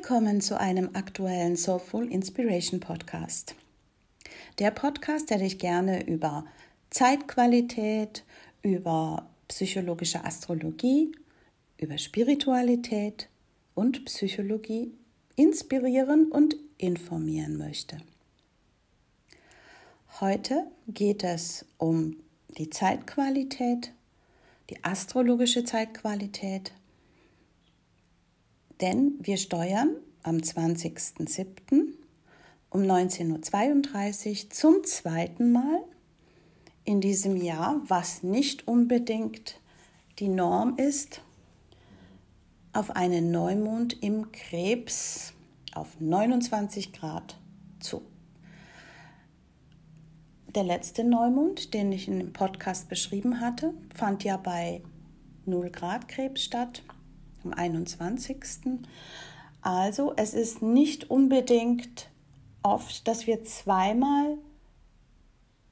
willkommen zu einem aktuellen Soulful Inspiration Podcast. Der Podcast, der dich gerne über Zeitqualität, über psychologische Astrologie, über Spiritualität und Psychologie inspirieren und informieren möchte. Heute geht es um die Zeitqualität, die astrologische Zeitqualität, denn wir steuern am 20.07. um 19.32 Uhr zum zweiten Mal in diesem Jahr, was nicht unbedingt die Norm ist, auf einen Neumond im Krebs auf 29 Grad zu. Der letzte Neumond, den ich in dem Podcast beschrieben hatte, fand ja bei 0 Grad Krebs statt, am 21. Also es ist nicht unbedingt oft, dass wir zweimal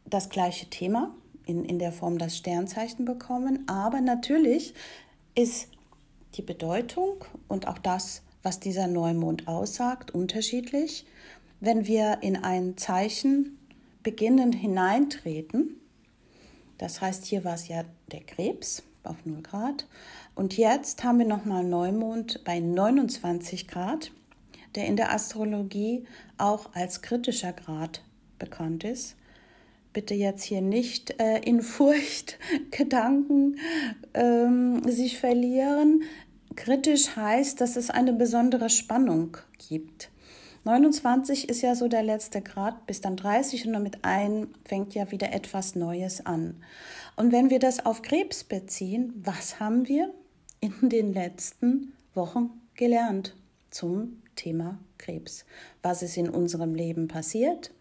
das gleiche Thema in, in der Form das Sternzeichen bekommen, aber natürlich ist die Bedeutung und auch das, was dieser Neumond aussagt, unterschiedlich. Wenn wir in ein Zeichen beginnend hineintreten. Das heißt, hier war es ja der Krebs auf 0 Grad. Und jetzt haben wir nochmal Neumond bei 29 Grad, der in der Astrologie auch als kritischer Grad bekannt ist. Bitte jetzt hier nicht äh, in Furcht Gedanken ähm, sich verlieren. Kritisch heißt, dass es eine besondere Spannung gibt. 29 ist ja so der letzte Grad, bis dann 30 und damit ein fängt ja wieder etwas Neues an. Und wenn wir das auf Krebs beziehen, was haben wir in den letzten Wochen gelernt zum Thema Krebs? Was ist in unserem Leben passiert?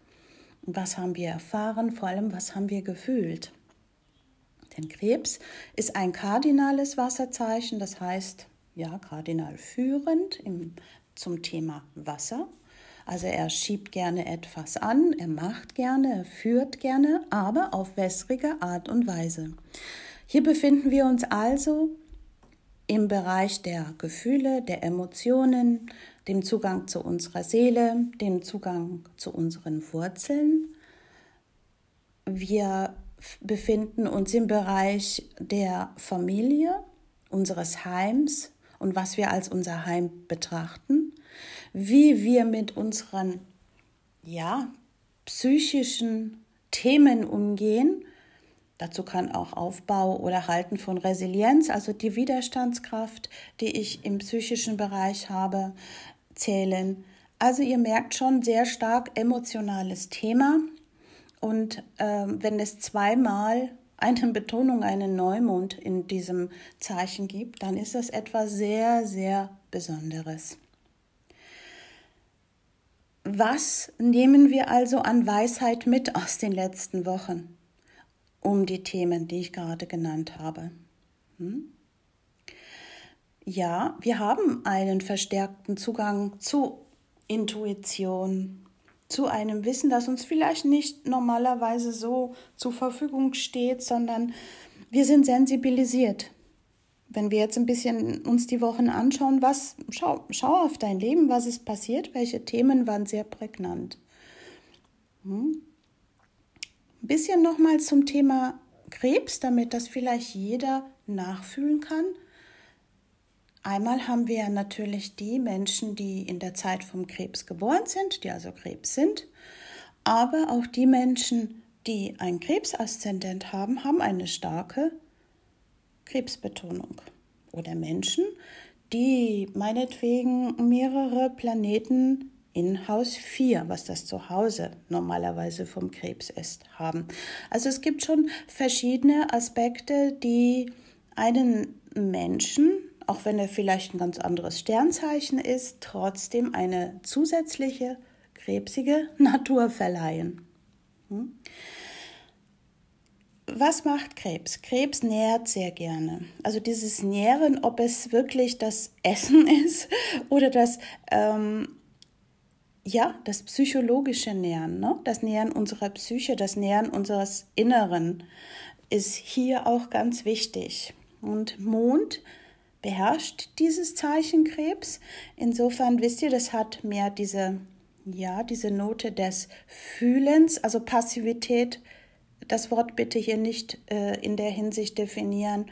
Was haben wir erfahren? Vor allem, was haben wir gefühlt? Denn Krebs ist ein kardinales Wasserzeichen, das heißt, ja, kardinal führend im, zum Thema Wasser. Also er schiebt gerne etwas an, er macht gerne, er führt gerne, aber auf wässrige Art und Weise. Hier befinden wir uns also im Bereich der Gefühle, der Emotionen, dem Zugang zu unserer Seele, dem Zugang zu unseren Wurzeln. Wir befinden uns im Bereich der Familie, unseres Heims und was wir als unser Heim betrachten wie wir mit unseren ja, psychischen Themen umgehen. Dazu kann auch Aufbau oder Halten von Resilienz, also die Widerstandskraft, die ich im psychischen Bereich habe, zählen. Also ihr merkt schon sehr stark emotionales Thema. Und äh, wenn es zweimal eine Betonung, einen Neumond in diesem Zeichen gibt, dann ist das etwas sehr, sehr Besonderes. Was nehmen wir also an Weisheit mit aus den letzten Wochen um die Themen, die ich gerade genannt habe? Hm? Ja, wir haben einen verstärkten Zugang zu Intuition, zu einem Wissen, das uns vielleicht nicht normalerweise so zur Verfügung steht, sondern wir sind sensibilisiert wenn wir jetzt ein bisschen uns die Wochen anschauen, was, schau, schau auf dein Leben, was ist passiert, welche Themen waren sehr prägnant. Hm? Ein bisschen nochmal zum Thema Krebs, damit das vielleicht jeder nachfühlen kann. Einmal haben wir natürlich die Menschen, die in der Zeit vom Krebs geboren sind, die also Krebs sind, aber auch die Menschen, die ein Krebsaszendent haben, haben eine starke Krebsbetonung. Oder Menschen, die meinetwegen mehrere Planeten in Haus 4, was das Zuhause normalerweise vom Krebs ist, haben. Also es gibt schon verschiedene Aspekte, die einen Menschen, auch wenn er vielleicht ein ganz anderes Sternzeichen ist, trotzdem eine zusätzliche krebsige Natur verleihen. Hm? Was macht Krebs? Krebs nährt sehr gerne. Also dieses Nähren, ob es wirklich das Essen ist oder das, ähm, ja, das psychologische Nähren, ne? das Nähren unserer Psyche, das Nähren unseres Inneren ist hier auch ganz wichtig. Und Mond beherrscht dieses Zeichen Krebs. Insofern wisst ihr, das hat mehr diese, ja, diese Note des Fühlens, also Passivität. Das Wort bitte hier nicht äh, in der Hinsicht definieren,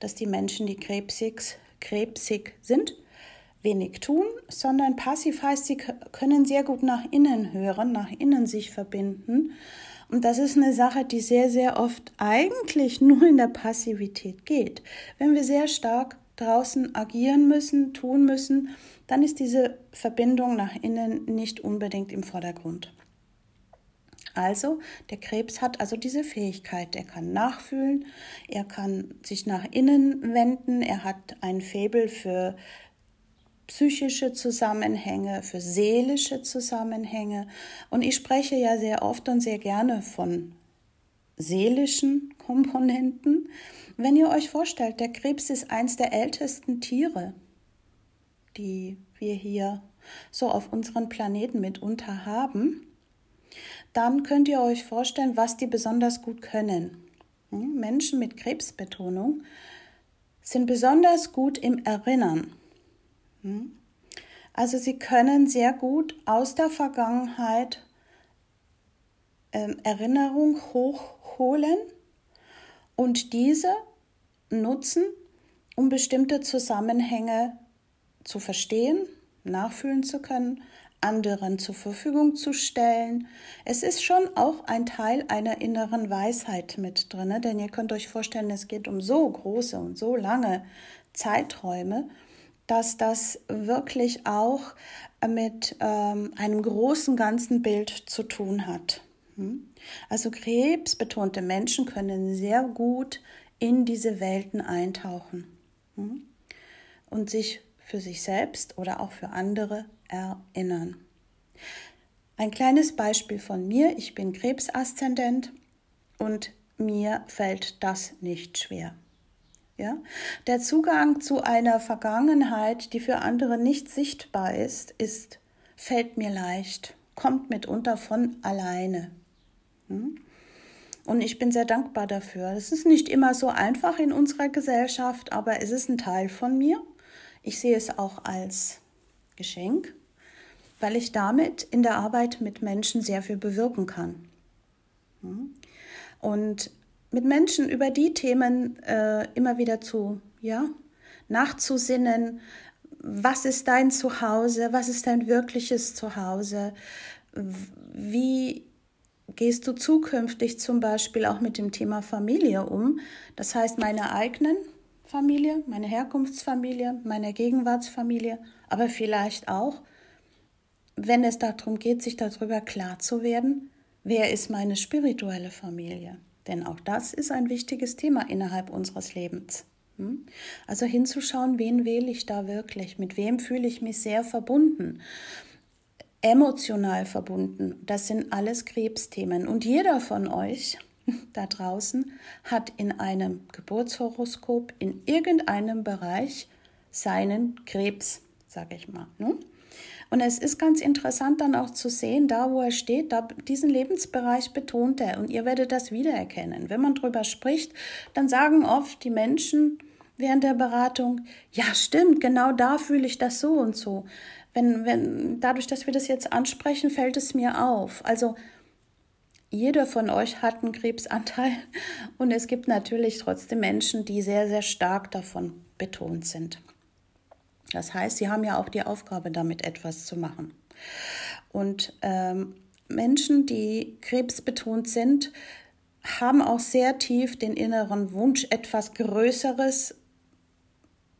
dass die Menschen, die krebsig, krebsig sind, wenig tun, sondern passiv heißt, sie können sehr gut nach innen hören, nach innen sich verbinden. Und das ist eine Sache, die sehr, sehr oft eigentlich nur in der Passivität geht. Wenn wir sehr stark draußen agieren müssen, tun müssen, dann ist diese Verbindung nach innen nicht unbedingt im Vordergrund. Also, der Krebs hat also diese Fähigkeit, er kann nachfühlen, er kann sich nach innen wenden, er hat ein Faible für psychische Zusammenhänge, für seelische Zusammenhänge. Und ich spreche ja sehr oft und sehr gerne von seelischen Komponenten. Wenn ihr euch vorstellt, der Krebs ist eins der ältesten Tiere, die wir hier so auf unserem Planeten mitunter haben, dann könnt ihr euch vorstellen, was die besonders gut können. Hm? Menschen mit Krebsbetonung sind besonders gut im Erinnern. Hm? Also sie können sehr gut aus der Vergangenheit ähm, Erinnerung hochholen und diese nutzen, um bestimmte Zusammenhänge zu verstehen, nachfühlen zu können, anderen zur Verfügung zu stellen. Es ist schon auch ein Teil einer inneren Weisheit mit drin, denn ihr könnt euch vorstellen, es geht um so große und so lange Zeiträume dass das wirklich auch mit ähm, einem großen ganzen Bild zu tun hat. Hm? Also krebsbetonte Menschen können sehr gut in diese Welten eintauchen hm? und sich für sich selbst oder auch für andere erinnern. Ein kleines Beispiel von mir. Ich bin Krebsaszendent und mir fällt das nicht schwer. Ja? Der Zugang zu einer Vergangenheit, die für andere nicht sichtbar ist, ist fällt mir leicht, kommt mitunter von alleine. Hm? Und ich bin sehr dankbar dafür. Es ist nicht immer so einfach in unserer Gesellschaft, aber es ist ein Teil von mir. Ich sehe es auch als Geschenk, weil ich damit in der Arbeit mit Menschen sehr viel bewirken kann. Hm? Und mit Menschen über die Themen äh, immer wieder zu, ja, nachzusinnen. Was ist dein Zuhause? Was ist dein wirkliches Zuhause? Wie gehst du zukünftig zum Beispiel auch mit dem Thema Familie um? Das heißt, meine eigenen Familie, meine Herkunftsfamilie, meine Gegenwartsfamilie, aber vielleicht auch, wenn es darum geht, sich darüber klar zu werden, wer ist meine spirituelle Familie? Denn auch das ist ein wichtiges Thema innerhalb unseres Lebens. Hm? Also hinzuschauen, wen wähle ich da wirklich, mit wem fühle ich mich sehr verbunden, emotional verbunden. Das sind alles Krebsthemen. Und jeder von euch da draußen hat in einem Geburtshoroskop in irgendeinem Bereich seinen Krebs, sage ich mal. Ne? Und es ist ganz interessant dann auch zu sehen, da wo er steht, da, diesen Lebensbereich betont er und ihr werdet das wiedererkennen. Wenn man darüber spricht, dann sagen oft die Menschen während der Beratung, ja stimmt, genau da fühle ich das so und so. Wenn, wenn, dadurch, dass wir das jetzt ansprechen, fällt es mir auf. Also jeder von euch hat einen Krebsanteil und es gibt natürlich trotzdem Menschen, die sehr, sehr stark davon betont sind. Das heißt, sie haben ja auch die Aufgabe, damit etwas zu machen. Und ähm, Menschen, die krebsbetont sind, haben auch sehr tief den inneren Wunsch, etwas Größeres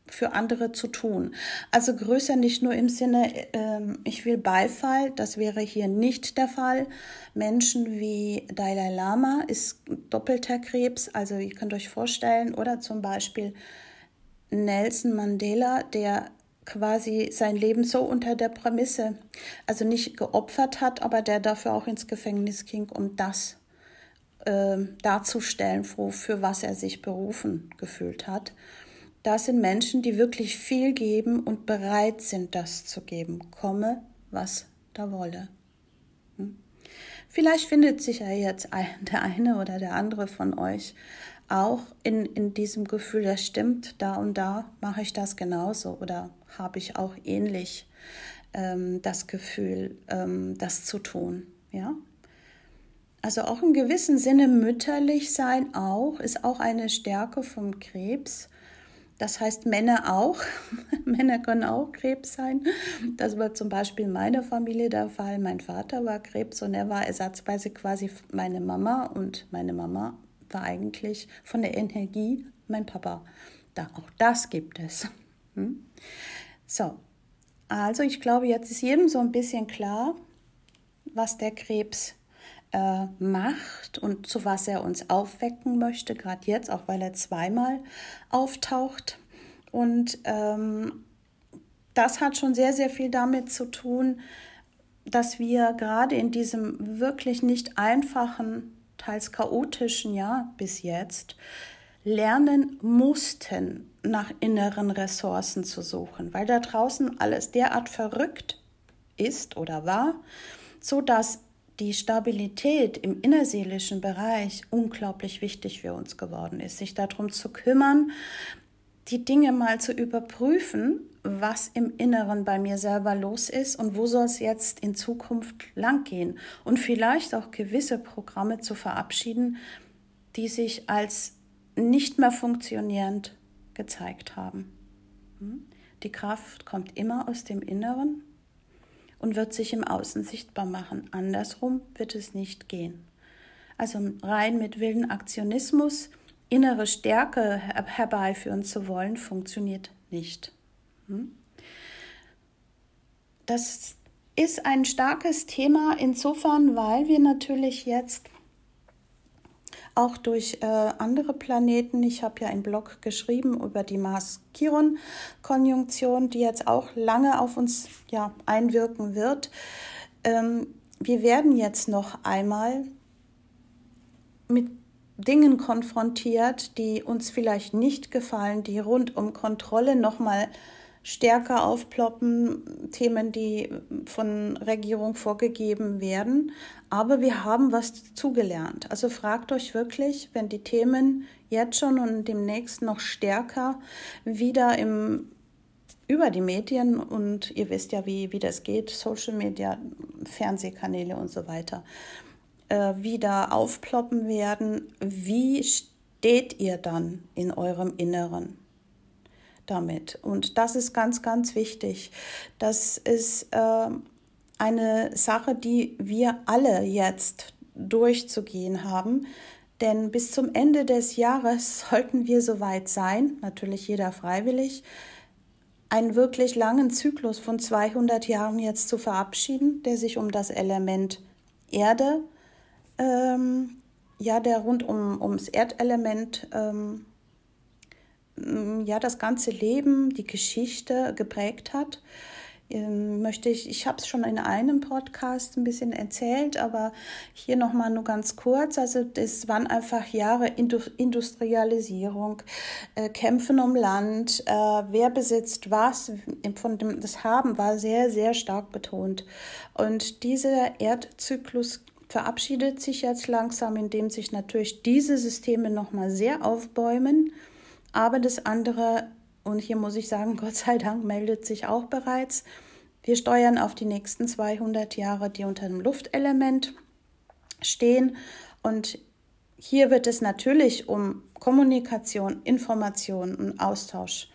für andere zu tun. Also größer nicht nur im Sinne, äh, ich will Beifall, das wäre hier nicht der Fall. Menschen wie Dalai Lama ist doppelter Krebs, also ihr könnt euch vorstellen, oder zum Beispiel Nelson Mandela, der quasi sein Leben so unter der Prämisse, also nicht geopfert hat, aber der dafür auch ins Gefängnis ging, um das äh, darzustellen, wo, für was er sich berufen gefühlt hat. Das sind Menschen, die wirklich viel geben und bereit sind, das zu geben, komme, was da wolle. Hm? Vielleicht findet sich ja jetzt der eine oder der andere von euch auch in, in diesem Gefühl, das stimmt, da und da mache ich das genauso oder habe ich auch ähnlich ähm, das Gefühl, ähm, das zu tun. Ja? Also auch im gewissen Sinne mütterlich sein auch, ist auch eine Stärke vom Krebs. Das heißt, Männer auch. Männer können auch Krebs sein. Das war zum Beispiel in meiner Familie der Fall. Mein Vater war Krebs und er war ersatzweise quasi meine Mama und meine Mama war eigentlich von der Energie mein Papa. Da, auch das gibt es. Hm? So, also ich glaube, jetzt ist jedem so ein bisschen klar, was der Krebs äh, macht und zu was er uns aufwecken möchte, gerade jetzt, auch weil er zweimal auftaucht. Und ähm, das hat schon sehr, sehr viel damit zu tun, dass wir gerade in diesem wirklich nicht einfachen teils chaotischen Jahr bis jetzt lernen mussten, nach inneren Ressourcen zu suchen, weil da draußen alles derart verrückt ist oder war, so dass die Stabilität im innerseelischen Bereich unglaublich wichtig für uns geworden ist, sich darum zu kümmern, die Dinge mal zu überprüfen, was im Inneren bei mir selber los ist und wo soll es jetzt in Zukunft langgehen und vielleicht auch gewisse Programme zu verabschieden, die sich als nicht mehr funktionierend gezeigt haben. Hm? Die Kraft kommt immer aus dem Inneren und wird sich im Außen sichtbar machen. Andersrum wird es nicht gehen. Also rein mit wilden Aktionismus innere Stärke herbeiführen zu wollen, funktioniert nicht. Hm? Das ist ein starkes Thema insofern, weil wir natürlich jetzt auch durch äh, andere Planeten, ich habe ja einen Blog geschrieben über die Mars-Chiron-Konjunktion, die jetzt auch lange auf uns ja, einwirken wird. Ähm, wir werden jetzt noch einmal mit Dingen konfrontiert, die uns vielleicht nicht gefallen, die rund um Kontrolle nochmal stärker aufploppen, Themen, die von Regierung vorgegeben werden. Aber wir haben was zugelernt. Also fragt euch wirklich, wenn die Themen jetzt schon und demnächst noch stärker wieder im über die Medien und ihr wisst ja, wie, wie das geht, Social Media, Fernsehkanäle und so weiter äh, wieder aufploppen werden, wie steht ihr dann in eurem Inneren damit? Und das ist ganz, ganz wichtig. Das ist äh, eine Sache, die wir alle jetzt durchzugehen haben. Denn bis zum Ende des Jahres sollten wir soweit sein, natürlich jeder freiwillig, einen wirklich langen Zyklus von 200 Jahren jetzt zu verabschieden, der sich um das Element Erde ähm, ja, der rund um, ums Erdelement ähm, ja das ganze Leben, die Geschichte geprägt hat. Ähm, möchte ich, ich habe es schon in einem Podcast ein bisschen erzählt, aber hier nochmal nur ganz kurz. Also das waren einfach Jahre Industrialisierung, äh, Kämpfen um Land, äh, wer besitzt was, von dem, das Haben war sehr, sehr stark betont. Und dieser Erdzyklus verabschiedet sich jetzt langsam, indem sich natürlich diese Systeme nochmal sehr aufbäumen. Aber das andere, und hier muss ich sagen, Gott sei Dank meldet sich auch bereits, wir steuern auf die nächsten 200 Jahre, die unter dem Luftelement stehen. Und hier wird es natürlich um Kommunikation, Information und Austausch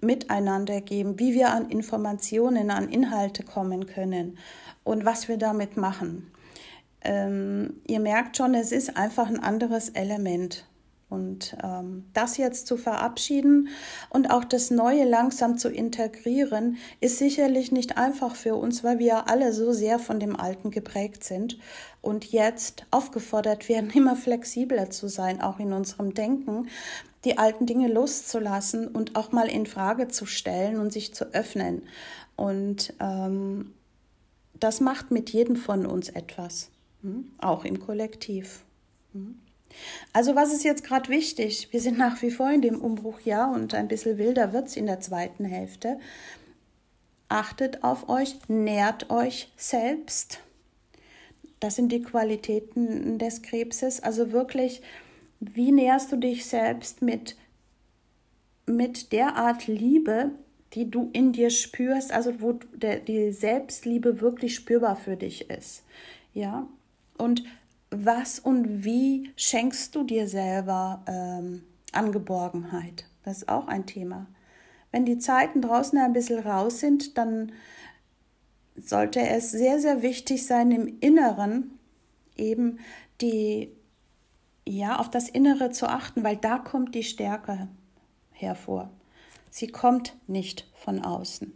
miteinander geben, wie wir an Informationen, an Inhalte kommen können und was wir damit machen ähm, ihr merkt schon, es ist einfach ein anderes Element. Und ähm, das jetzt zu verabschieden und auch das Neue langsam zu integrieren, ist sicherlich nicht einfach für uns, weil wir alle so sehr von dem Alten geprägt sind und jetzt aufgefordert werden, immer flexibler zu sein, auch in unserem Denken, die alten Dinge loszulassen und auch mal in Frage zu stellen und sich zu öffnen. Und ähm, das macht mit jedem von uns etwas. Hm? Auch im Kollektiv. Hm? Also was ist jetzt gerade wichtig? Wir sind nach wie vor in dem Umbruchjahr und ein bisschen wilder wird es in der zweiten Hälfte. Achtet auf euch, nährt euch selbst. Das sind die Qualitäten des Krebses. Also wirklich wie näherst du dich selbst mit, mit der Art Liebe, die du in dir spürst, also wo der, die Selbstliebe wirklich spürbar für dich ist. Ja, und was und wie schenkst du dir selber ähm, Angeborgenheit? Das ist auch ein Thema. Wenn die Zeiten draußen ein bisschen raus sind, dann sollte es sehr, sehr wichtig sein, im Inneren eben die, ja, auf das Innere zu achten, weil da kommt die Stärke hervor. Sie kommt nicht von außen.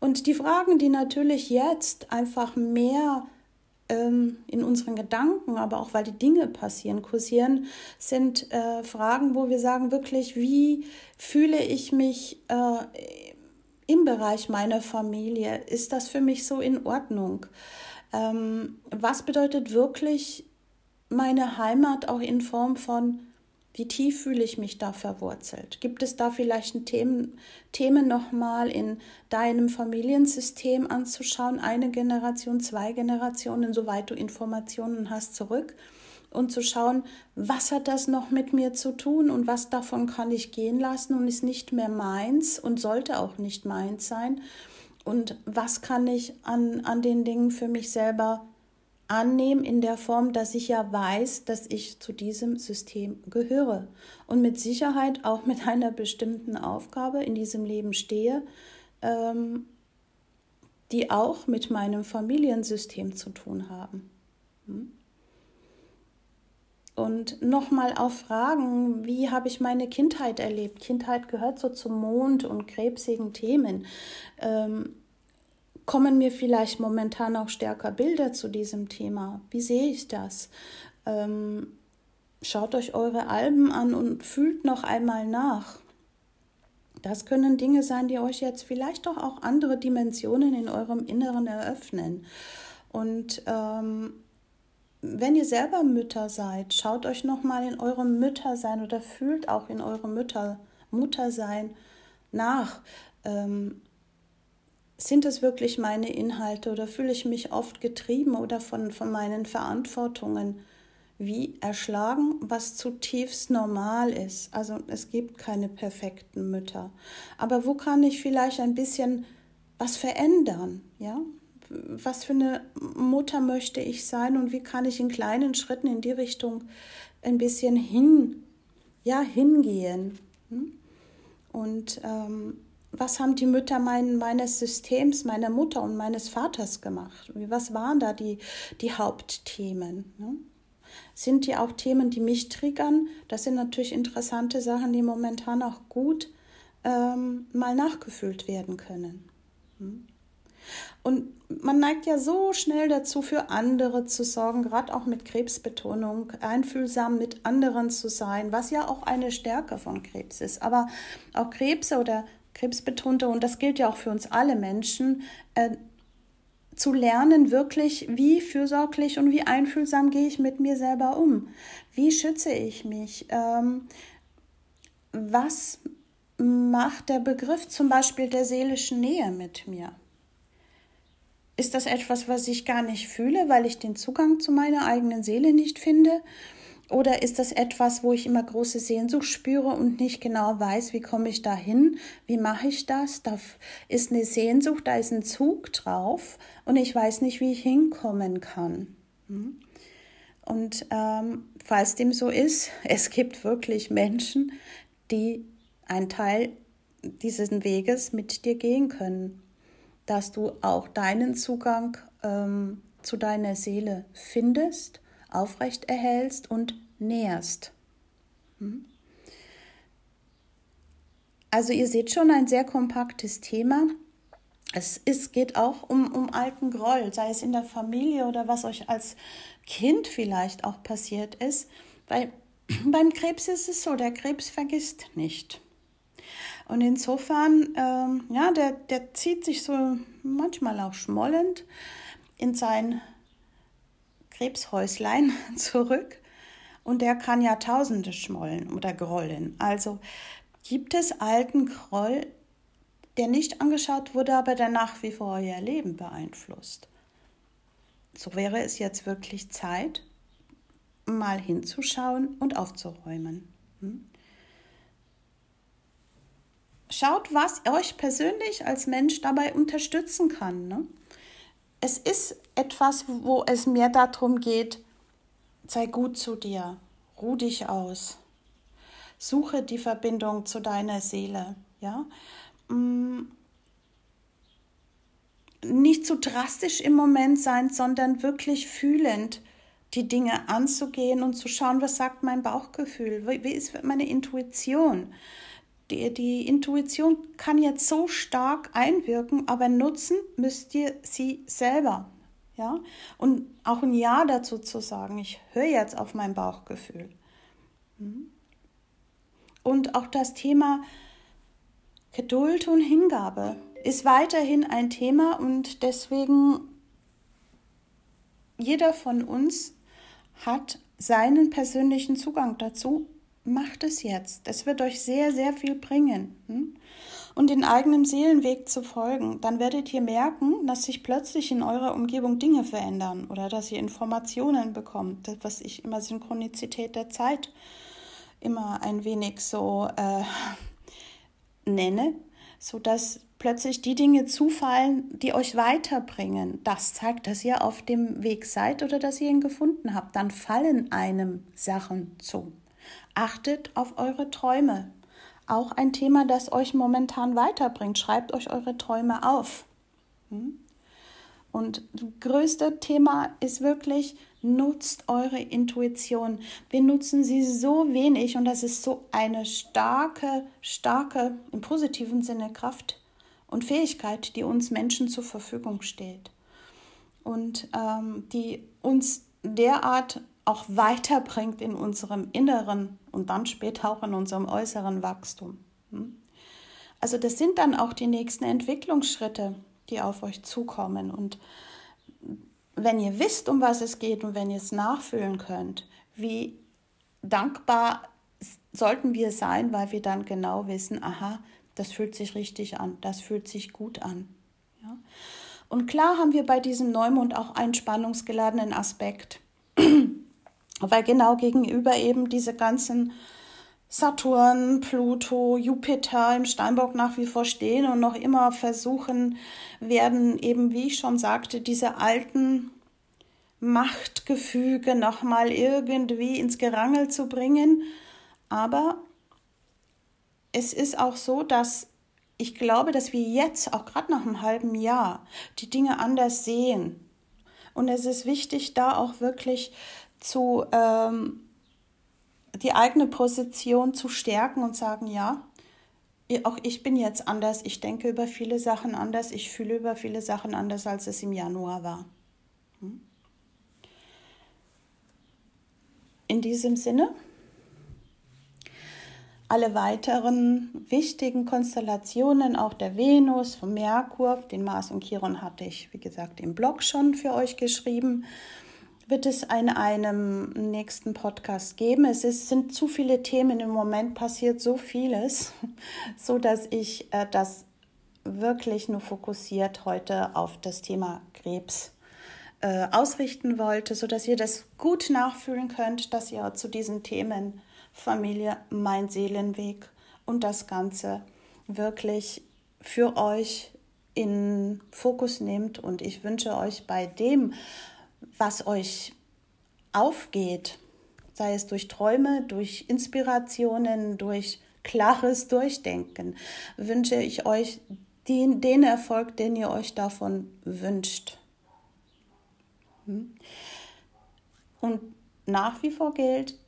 Und die Fragen, die natürlich jetzt einfach mehr ähm, in unseren Gedanken, aber auch weil die Dinge passieren, kursieren, sind äh, Fragen, wo wir sagen wirklich, wie fühle ich mich äh, im Bereich meiner Familie? Ist das für mich so in Ordnung? Ähm, was bedeutet wirklich meine Heimat auch in Form von wie tief fühle ich mich da verwurzelt? Gibt es da vielleicht Themen, Themen nochmal in deinem Familiensystem anzuschauen, eine Generation, zwei Generationen, soweit du Informationen hast, zurück und zu schauen, was hat das noch mit mir zu tun und was davon kann ich gehen lassen und ist nicht mehr meins und sollte auch nicht meins sein und was kann ich an, an den Dingen für mich selber annehmen in der Form, dass ich ja weiß, dass ich zu diesem System gehöre und mit Sicherheit auch mit einer bestimmten Aufgabe in diesem Leben stehe, ähm, die auch mit meinem Familiensystem zu tun haben. Hm? Und nochmal auf Fragen, wie habe ich meine Kindheit erlebt? Kindheit gehört so zum Mond und krebsigen Themen. Ähm, kommen mir vielleicht momentan auch stärker Bilder zu diesem Thema? Wie sehe ich das? Ähm, schaut euch eure Alben an und fühlt noch einmal nach. Das können Dinge sein, die euch jetzt vielleicht doch auch andere Dimensionen in eurem Inneren eröffnen. Und ähm, wenn ihr selber Mütter seid, schaut euch noch mal in eurem Müttersein oder fühlt auch in eurem Mütter, Muttersein nach. Ähm, sind es wirklich meine Inhalte oder fühle ich mich oft getrieben oder von, von meinen Verantwortungen wie erschlagen, was zutiefst normal ist. Also es gibt keine perfekten Mütter. Aber wo kann ich vielleicht ein bisschen was verändern? Ja? Was für eine Mutter möchte ich sein und wie kann ich in kleinen Schritten in die Richtung ein bisschen hin, ja, hingehen? Hm? Und ähm, was haben die Mütter mein, meines Systems, meiner Mutter und meines Vaters gemacht? Was waren da die, die Hauptthemen? Ne? Sind die auch Themen, die mich triggern? Das sind natürlich interessante Sachen, die momentan auch gut ähm, mal nachgefühlt werden können. Hm? Und man neigt ja so schnell dazu, für andere zu sorgen, gerade auch mit Krebsbetonung, einfühlsam mit anderen zu sein, was ja auch eine Stärke von Krebs ist. Aber auch Krebse oder Krebsbetonte, und das gilt ja auch für uns alle Menschen, äh, zu lernen, wirklich, wie fürsorglich und wie einfühlsam gehe ich mit mir selber um? Wie schütze ich mich? Ähm, was macht der Begriff zum Beispiel der seelischen Nähe mit mir? Ist das etwas, was ich gar nicht fühle, weil ich den Zugang zu meiner eigenen Seele nicht finde? Oder ist das etwas, wo ich immer große Sehnsucht spüre und nicht genau weiß, wie komme ich da hin? Wie mache ich das? Da ist eine Sehnsucht, da ist ein Zug drauf und ich weiß nicht, wie ich hinkommen kann. Hm? Und ähm, falls dem so ist, es gibt wirklich Menschen, die einen Teil dieses Weges mit dir gehen können, dass du auch deinen Zugang ähm, zu deiner Seele findest aufrecht erhältst und näherst. Hm? Also ihr seht schon ein sehr kompaktes Thema. Es ist, geht auch um, um alten Groll, sei es in der Familie oder was euch als Kind vielleicht auch passiert ist. Weil beim Krebs ist es so, der Krebs vergisst nicht. Und insofern, ähm, ja, der, der zieht sich so manchmal auch schmollend in sein Krebshäuslein zurück und der kann ja Tausende schmollen oder grollen. Also gibt es alten Groll, der nicht angeschaut wurde, aber der nach wie vor euer Leben beeinflusst. So wäre es jetzt wirklich Zeit, mal hinzuschauen und aufzuräumen. Hm? Schaut, was euch persönlich als Mensch dabei unterstützen kann. Ne? Es ist etwas, wo es mehr darum geht, sei gut zu dir, ruh dich aus, suche die Verbindung zu deiner Seele. Ja? Mm. Nicht zu drastisch im Moment sein, sondern wirklich fühlend die Dinge anzugehen und zu schauen, was sagt mein Bauchgefühl, wie ist meine Intuition. Die, die Intuition kann jetzt so stark einwirken, aber nutzen müsst ihr sie selber. Ja? Und auch ein Ja dazu zu sagen, ich höre jetzt auf mein Bauchgefühl. Hm? Und auch das Thema Geduld und Hingabe ist weiterhin ein Thema und deswegen jeder von uns hat seinen persönlichen Zugang dazu. Macht es jetzt. Es wird euch sehr, sehr viel bringen. Und den eigenen Seelenweg zu folgen, dann werdet ihr merken, dass sich plötzlich in eurer Umgebung Dinge verändern oder dass ihr Informationen bekommt, was ich immer Synchronizität der Zeit immer ein wenig so äh, nenne, sodass plötzlich die Dinge zufallen, die euch weiterbringen. Das zeigt, dass ihr auf dem Weg seid oder dass ihr ihn gefunden habt. Dann fallen einem Sachen zu. Achtet auf eure Träume. Auch ein Thema, das euch momentan weiterbringt. Schreibt euch eure Träume auf. Hm? Und das größte Thema ist wirklich, nutzt eure Intuition. Wir nutzen sie so wenig und das ist so eine starke, starke, im positiven Sinne Kraft und Fähigkeit, die uns Menschen zur Verfügung steht. Und ähm, die uns derart auch weiterbringt in unserem inneren und dann später auch in unserem äußeren Wachstum. Hm? Also das sind dann auch die nächsten Entwicklungsschritte, die auf euch zukommen. Und wenn ihr wisst, um was es geht und wenn ihr es nachfühlen könnt, wie dankbar sollten wir sein, weil wir dann genau wissen, aha, das fühlt sich richtig an, das fühlt sich gut an. Ja? Und klar haben wir bei diesem Neumond auch einen spannungsgeladenen Aspekt, weil genau gegenüber eben diese ganzen Saturn, Pluto, Jupiter im Steinbock nach wie vor stehen und noch immer versuchen werden, eben wie ich schon sagte, diese alten Machtgefüge nochmal irgendwie ins Gerangel zu bringen. Aber es ist auch so, dass ich glaube, dass wir jetzt, auch gerade nach einem halben Jahr, die Dinge anders sehen. Und es ist wichtig, da auch wirklich zu ähm, die eigene Position zu stärken und sagen, ja, auch ich bin jetzt anders, ich denke über viele Sachen anders, ich fühle über viele Sachen anders, als es im Januar war. Hm? In diesem Sinne, alle weiteren wichtigen Konstellationen, auch der Venus, vom Merkur, den Mars und Chiron hatte ich, wie gesagt, im Blog schon für euch geschrieben wird es in einem nächsten Podcast geben. Es ist, sind zu viele Themen im Moment, passiert so vieles, so dass ich äh, das wirklich nur fokussiert heute auf das Thema Krebs äh, ausrichten wollte, so dass ihr das gut nachfühlen könnt, dass ihr zu diesen Themen Familie, mein Seelenweg und das Ganze wirklich für euch in Fokus nehmt. Und ich wünsche euch bei dem, was euch aufgeht, sei es durch Träume, durch Inspirationen, durch klares Durchdenken, wünsche ich euch den, den Erfolg, den ihr euch davon wünscht. Hm? Und nach wie vor gilt,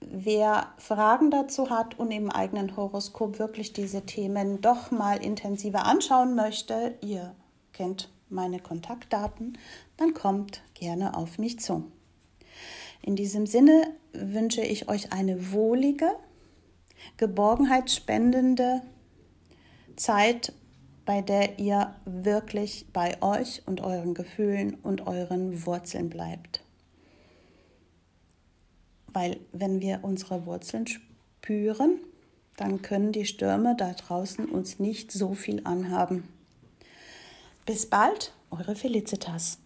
wer Fragen dazu hat und im eigenen Horoskop wirklich diese Themen doch mal intensiver anschauen möchte, ihr kennt meine Kontaktdaten, dann kommt gerne auf mich zu. In diesem Sinne wünsche ich euch eine wohlige, geborgenheitsspendende Zeit, bei der ihr wirklich bei euch und euren Gefühlen und euren Wurzeln bleibt. Weil wenn wir unsere Wurzeln spüren, dann können die Stürme da draußen uns nicht so viel anhaben. Bis bald, eure Felicitas.